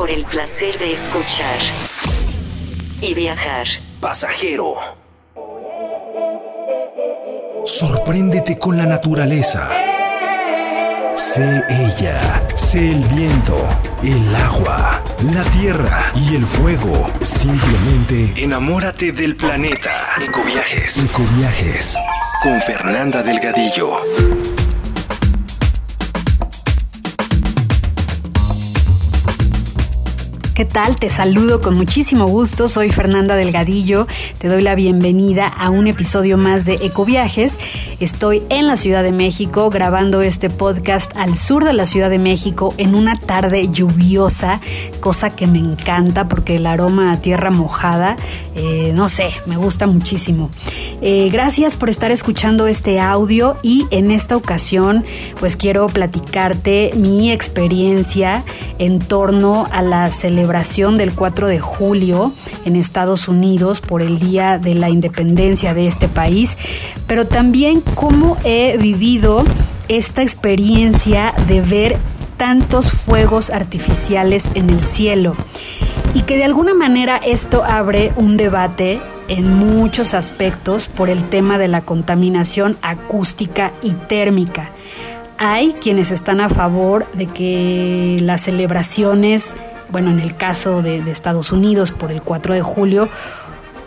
por el placer de escuchar y viajar. Pasajero. Sorpréndete con la naturaleza. Sé ella, sé el viento, el agua, la tierra y el fuego. Simplemente enamórate del planeta. Ecoviajes. Ecoviajes. Con Fernanda Delgadillo. ¿Qué tal? Te saludo con muchísimo gusto. Soy Fernanda Delgadillo. Te doy la bienvenida a un episodio más de Ecoviajes. Estoy en la Ciudad de México grabando este podcast al sur de la Ciudad de México en una tarde lluviosa, cosa que me encanta porque el aroma a tierra mojada, eh, no sé, me gusta muchísimo. Eh, gracias por estar escuchando este audio y en esta ocasión pues quiero platicarte mi experiencia en torno a la celebración del 4 de julio en Estados Unidos por el Día de la Independencia de este país, pero también cómo he vivido esta experiencia de ver tantos fuegos artificiales en el cielo y que de alguna manera esto abre un debate en muchos aspectos por el tema de la contaminación acústica y térmica. Hay quienes están a favor de que las celebraciones bueno, en el caso de, Estados Unidos por el 4 de julio,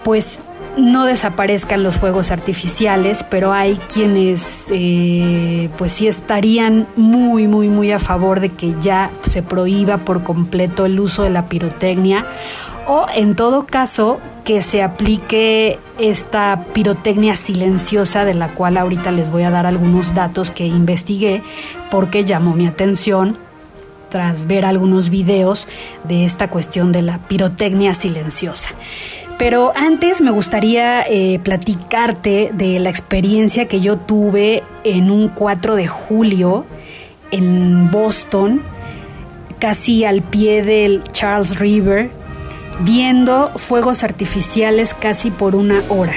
pues no desaparezcan los fuegos artificiales, pero hay quienes eh, pues sí estarían muy, muy, muy a favor de que ya se prohíba por completo el uso de la pirotecnia o en todo caso que se aplique esta pirotecnia silenciosa de la cual ahorita les voy a dar algunos datos que investigué porque llamó mi atención tras ver algunos videos de esta cuestión de la pirotecnia silenciosa. Pero antes me gustaría eh, platicarte de la experiencia que yo tuve en un 4 de julio en Boston, casi al pie del Charles River, viendo fuegos artificiales casi por una hora.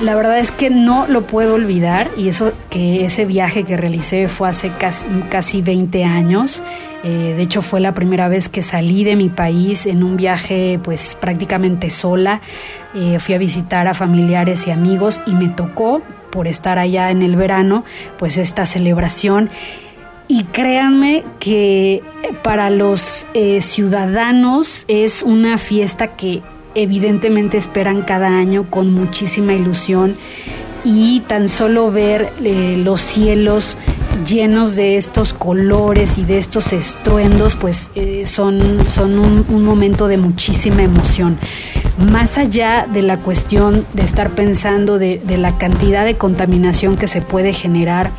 La verdad es que no lo puedo olvidar y eso que ese viaje que realicé fue hace casi, casi 20 años. Eh, de hecho fue la primera vez que salí de mi país en un viaje pues prácticamente sola. Eh, fui a visitar a familiares y amigos y me tocó por estar allá en el verano pues esta celebración. Y créanme que para los eh, ciudadanos es una fiesta que evidentemente esperan cada año con muchísima ilusión y tan solo ver eh, los cielos llenos de estos colores y de estos estruendos, pues eh, son, son un, momento de muchísima emoción. Más allá de la cuestión de estar pensando de, de la cantidad de contaminación que se puede generar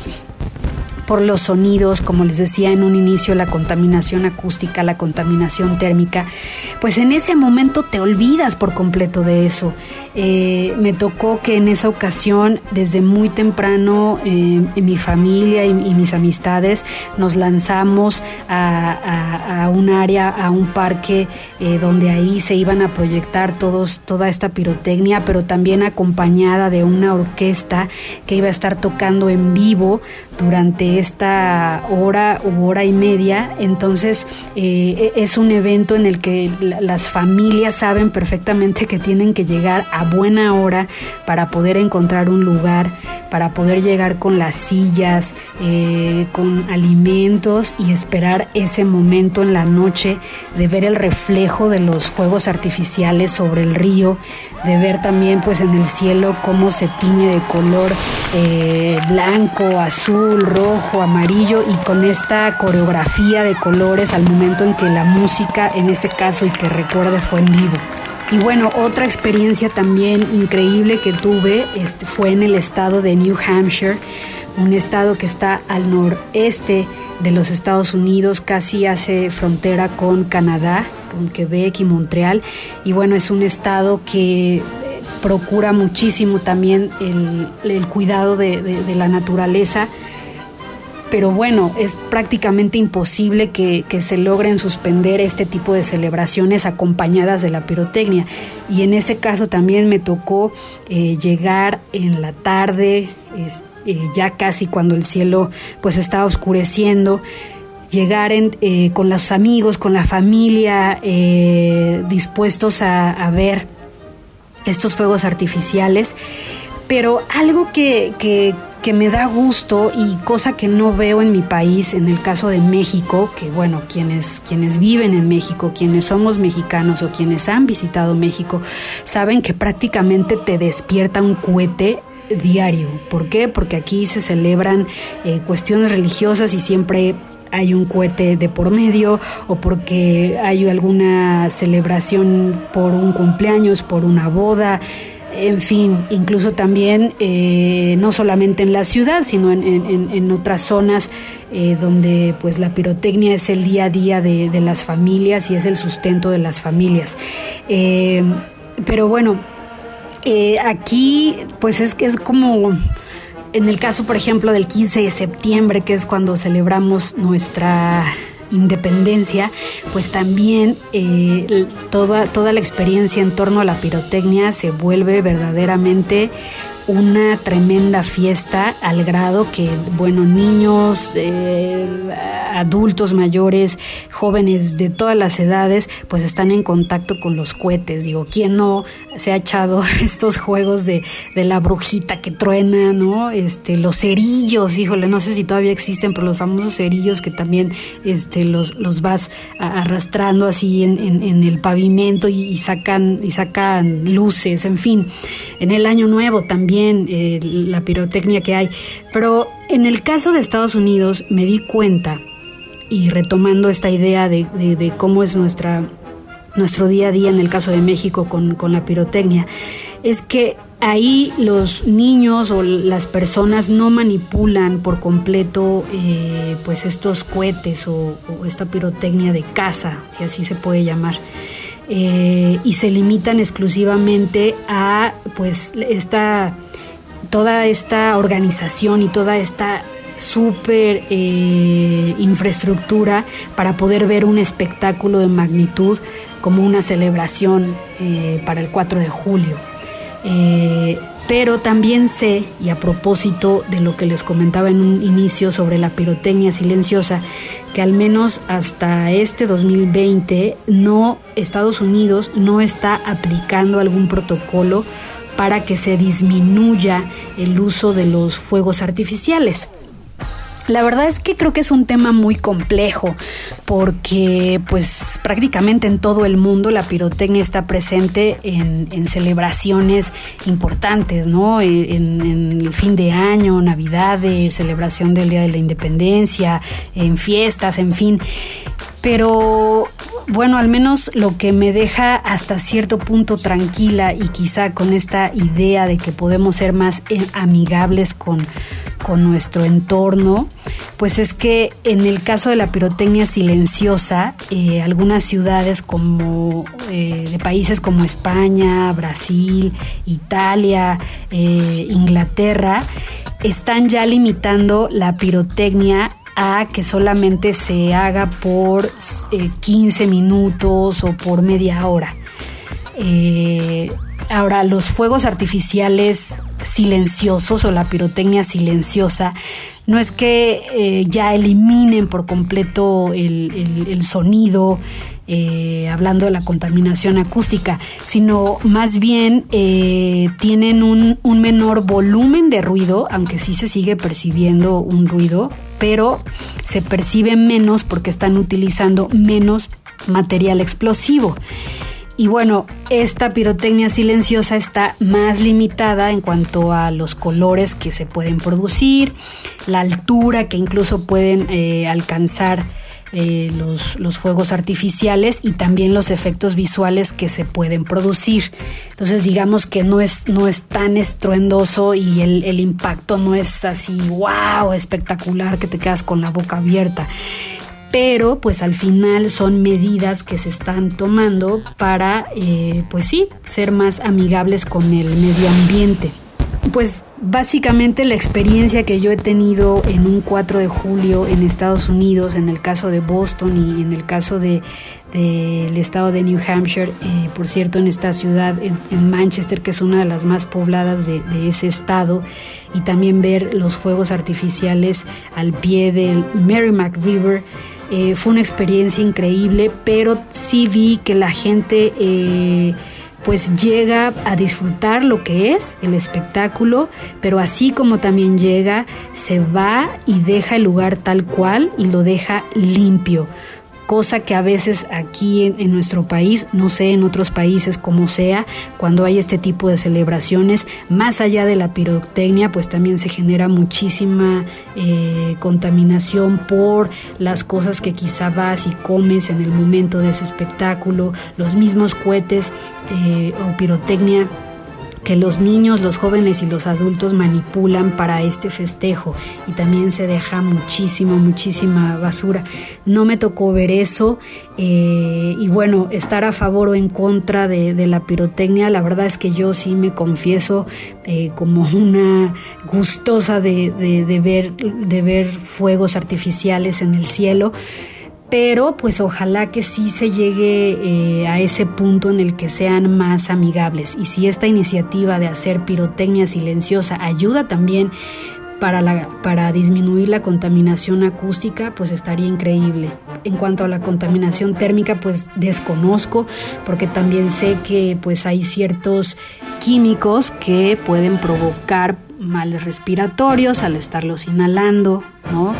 por los sonidos, como les decía en un inicio, la contaminación acústica, la contaminación térmica, pues en ese momento te olvidas por completo de eso. Eh, me tocó que en esa ocasión, desde muy temprano, eh, en mi familia y, mis amistades nos lanzamos a, un área, a un parque eh, donde ahí se iban a proyectar todos, toda esta pirotecnia, pero también acompañada de una orquesta que iba a estar tocando en vivo durante esta hora u hora y media. Entonces eh, es un evento en el que las familias saben perfectamente que tienen que llegar a buena hora para poder encontrar un lugar, para poder llegar con las sillas, eh, con alimentos y esperar ese momento en la noche de ver el reflejo de los fuegos artificiales sobre el río, de ver también pues en el cielo cómo se tiñe de color eh, blanco, azul, rojo, amarillo y con esta coreografía de colores al momento en que la música, en este caso y que recuerde, fue en vivo. Y bueno, otra experiencia también increíble que tuve este, fue en el estado de New Hampshire, un estado que está al noreste de los Estados Unidos, casi hace frontera con Canadá, con Quebec y Montreal. Y bueno, es un estado que eh, procura muchísimo también el, cuidado de la naturaleza pero bueno, es prácticamente imposible que, se logren suspender este tipo de celebraciones acompañadas de la pirotecnia. Y en ese caso también me tocó eh, llegar en la tarde, eh, ya casi cuando el cielo pues estaba oscureciendo llegar eh, con los amigos, con la familia, dispuestos a, ver estos fuegos artificiales. Pero algo que me da gusto y cosa que no veo en mi país, en el caso de México, que bueno, quienes, quienes viven en México, quienes somos mexicanos o quienes han visitado México, saben que prácticamente te despierta un cohete diario. ¿Por qué? Porque aquí se celebran eh, cuestiones religiosas y siempre hay un cohete de por medio o porque hay alguna celebración por un cumpleaños, por una boda en fin, incluso también eh, no solamente en la ciudad, sino en, otras zonas eh, donde pues la pirotecnia es el día a día de, las familias y es el sustento de las familias. Eh, pero bueno, aquí pues es que es como en el caso, por ejemplo, del 15 de septiembre, que es cuando celebramos nuestra independencia, pues también eh, toda, toda la experiencia en torno a la pirotecnia se vuelve verdaderamente una tremenda fiesta al grado que, bueno, niños, eh, adultos mayores, jóvenes de todas las edades, pues están en contacto con los cohetes. Digo, ¿quién no se ha echado estos juegos de, de la brujita que truena, ¿no? Este, los cerillos, híjole, no sé si todavía existen, pero los famosos cerillos que también este, los, los vas arrastrando así en, en, el pavimento y, sacan, y sacan luces, en fin. En el año nuevo también eh, la pirotecnia que hay. Pero en el caso de Estados Unidos me di cuenta y retomando esta idea de, cómo es nuestra, nuestro día a día en el caso de México con, la pirotecnia, es que ahí los niños o las personas no manipulan por completo eh, pues estos cohetes o, esta pirotecnia de casa, si así se puede llamar. Eh, y se limitan exclusivamente a pues esta toda esta organización y toda esta super eh, infraestructura para poder ver un espectáculo de magnitud como una celebración eh, para el 4 de julio. Eh, pero también sé, y a propósito de lo que les comentaba en un inicio sobre la pirotecnia silenciosa, que al menos hasta este 2020 no Estados Unidos no está aplicando algún protocolo para que se disminuya el uso de los fuegos artificiales. La verdad es que creo que es un tema muy complejo porque pues prácticamente en todo el mundo la pirotecnia está presente en, celebraciones importantes, ¿no? E, en, el fin de año, Navidades, celebración del Día de la Independencia, en fiestas, en fin. Pero bueno, al menos lo que me deja hasta cierto punto tranquila y quizá con esta idea de que podemos ser más eh, amigables con, con nuestro entorno, pues es que en el caso de la pirotecnia silenciosa, eh, algunas ciudades como eh, de países como España, Brasil, Italia, Inglaterra, están ya limitando la pirotecnia a que solamente se haga por 15 eh, minutos o por media hora. Eh, ahora, los fuegos artificiales silenciosos o la pirotecnia silenciosa no es que eh, ya eliminen por completo el sonido, eh, hablando de la contaminación acústica, sino más bien tienen un, un, menor volumen de ruido, aunque sí se sigue percibiendo un ruido, pero se percibe menos porque están utilizando menos material explosivo. Y bueno, esta pirotecnia silenciosa está más limitada en cuanto a los colores que se pueden producir, la altura que incluso pueden eh, alcanzar eh, los, los, fuegos artificiales y también los efectos visuales que se pueden producir. Entonces digamos que no es, no es tan estruendoso y el, impacto no es así, wow, espectacular que te quedas con la boca abierta pero pues al final son medidas que se están tomando para, eh, pues sí, ser más amigables con el medio ambiente. Pues básicamente la experiencia que yo he tenido en un 4 de julio en Estados Unidos, en el caso de Boston y en el caso del estado de New Hampshire, eh, por cierto en esta ciudad, en, Manchester, que es una de las más pobladas de, ese estado, y también ver los fuegos artificiales al pie del Merrimack River, Eh, fue una experiencia increíble, pero sí vi que la gente... Eh, pues llega a disfrutar lo que es el espectáculo, pero así como también llega, se va y deja el lugar tal cual y lo deja limpio cosa que a veces aquí en, nuestro país, no sé en otros países como sea, cuando hay este tipo de celebraciones, más allá de la pirotecnia, pues también se genera muchísima eh, contaminación por las cosas que quizá vas y comes en el momento de ese espectáculo, los mismos cohetes eh, o pirotecnia que los niños, los jóvenes y los adultos manipulan para este festejo y también se deja muchísima, muchísima basura. No me tocó ver eso eh, y bueno, estar a favor o en contra de, la pirotecnia, la verdad es que yo sí me confieso eh, como una gustosa de, ver, de ver fuegos artificiales en el cielo pero pues ojalá que sí se llegue eh, a ese punto en el que sean más amigables. Y si esta iniciativa de hacer pirotecnia silenciosa ayuda también para, para disminuir la contaminación acústica, pues estaría increíble. En cuanto a la contaminación térmica, pues desconozco, porque también sé que pues hay ciertos químicos que pueden provocar males respiratorios al estarlos inhalando.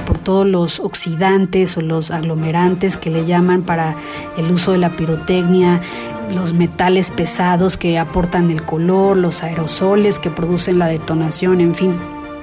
Por todos los oxidantes o los aglomerantes que le llaman para el uso de la pirotecnia, los metales pesados que aportan el color, los aerosoles que producen la detonación, en fin,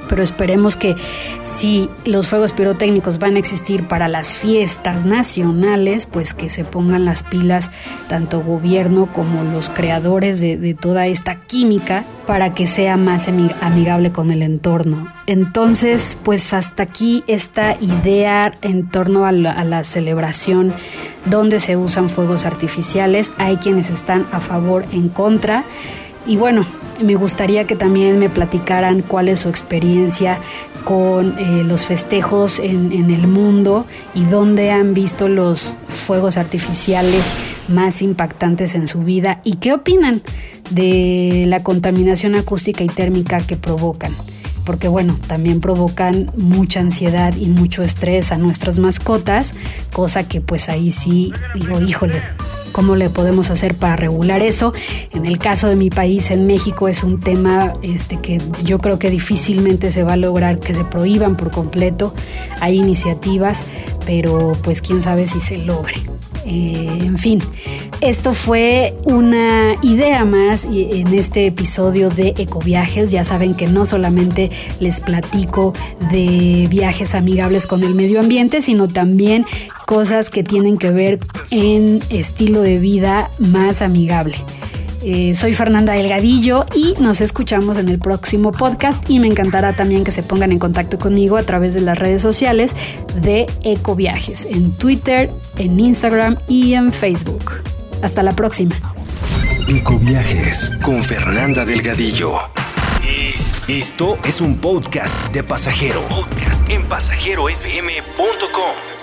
pero esperemos que si los fuegos pirotécnicos van a existir para las fiestas nacionales, pues que se pongan las pilas tanto gobierno como los creadores de, toda esta química para que sea más amigable con el entorno. Entonces, pues hasta aquí esta idea en torno a la, a la celebración donde se usan fuegos artificiales. Hay quienes están a favor, en contra. Y bueno, me gustaría que también me platicaran cuál es su experiencia con eh, los festejos en, el mundo y dónde han visto los fuegos artificiales más impactantes en su vida y qué opinan de la contaminación acústica y térmica que provocan. Porque bueno, también provocan mucha ansiedad y mucho estrés a nuestras mascotas, cosa que pues ahí sí digo, híjole, cómo le podemos hacer para regular eso. En el caso de mi país, en México, es un tema este, que yo creo que difícilmente se va a lograr que se prohíban por completo. Hay iniciativas, pero pues quién sabe si se logre. Eh, en fin, esto fue una idea más en este episodio de Ecoviajes. Ya saben que no solamente les platico de viajes amigables con el medio ambiente, sino también cosas que tienen que ver en estilo de vida más amigable. Eh, soy Fernanda Delgadillo y nos escuchamos en el próximo podcast y me encantará también que se pongan en contacto conmigo a través de las redes sociales de Ecoviajes, en Twitter, en Instagram y en Facebook. Hasta la próxima. Ecoviajes con Fernanda Delgadillo. esto es un podcast de pasajero. Podcast en pasajerofm.com.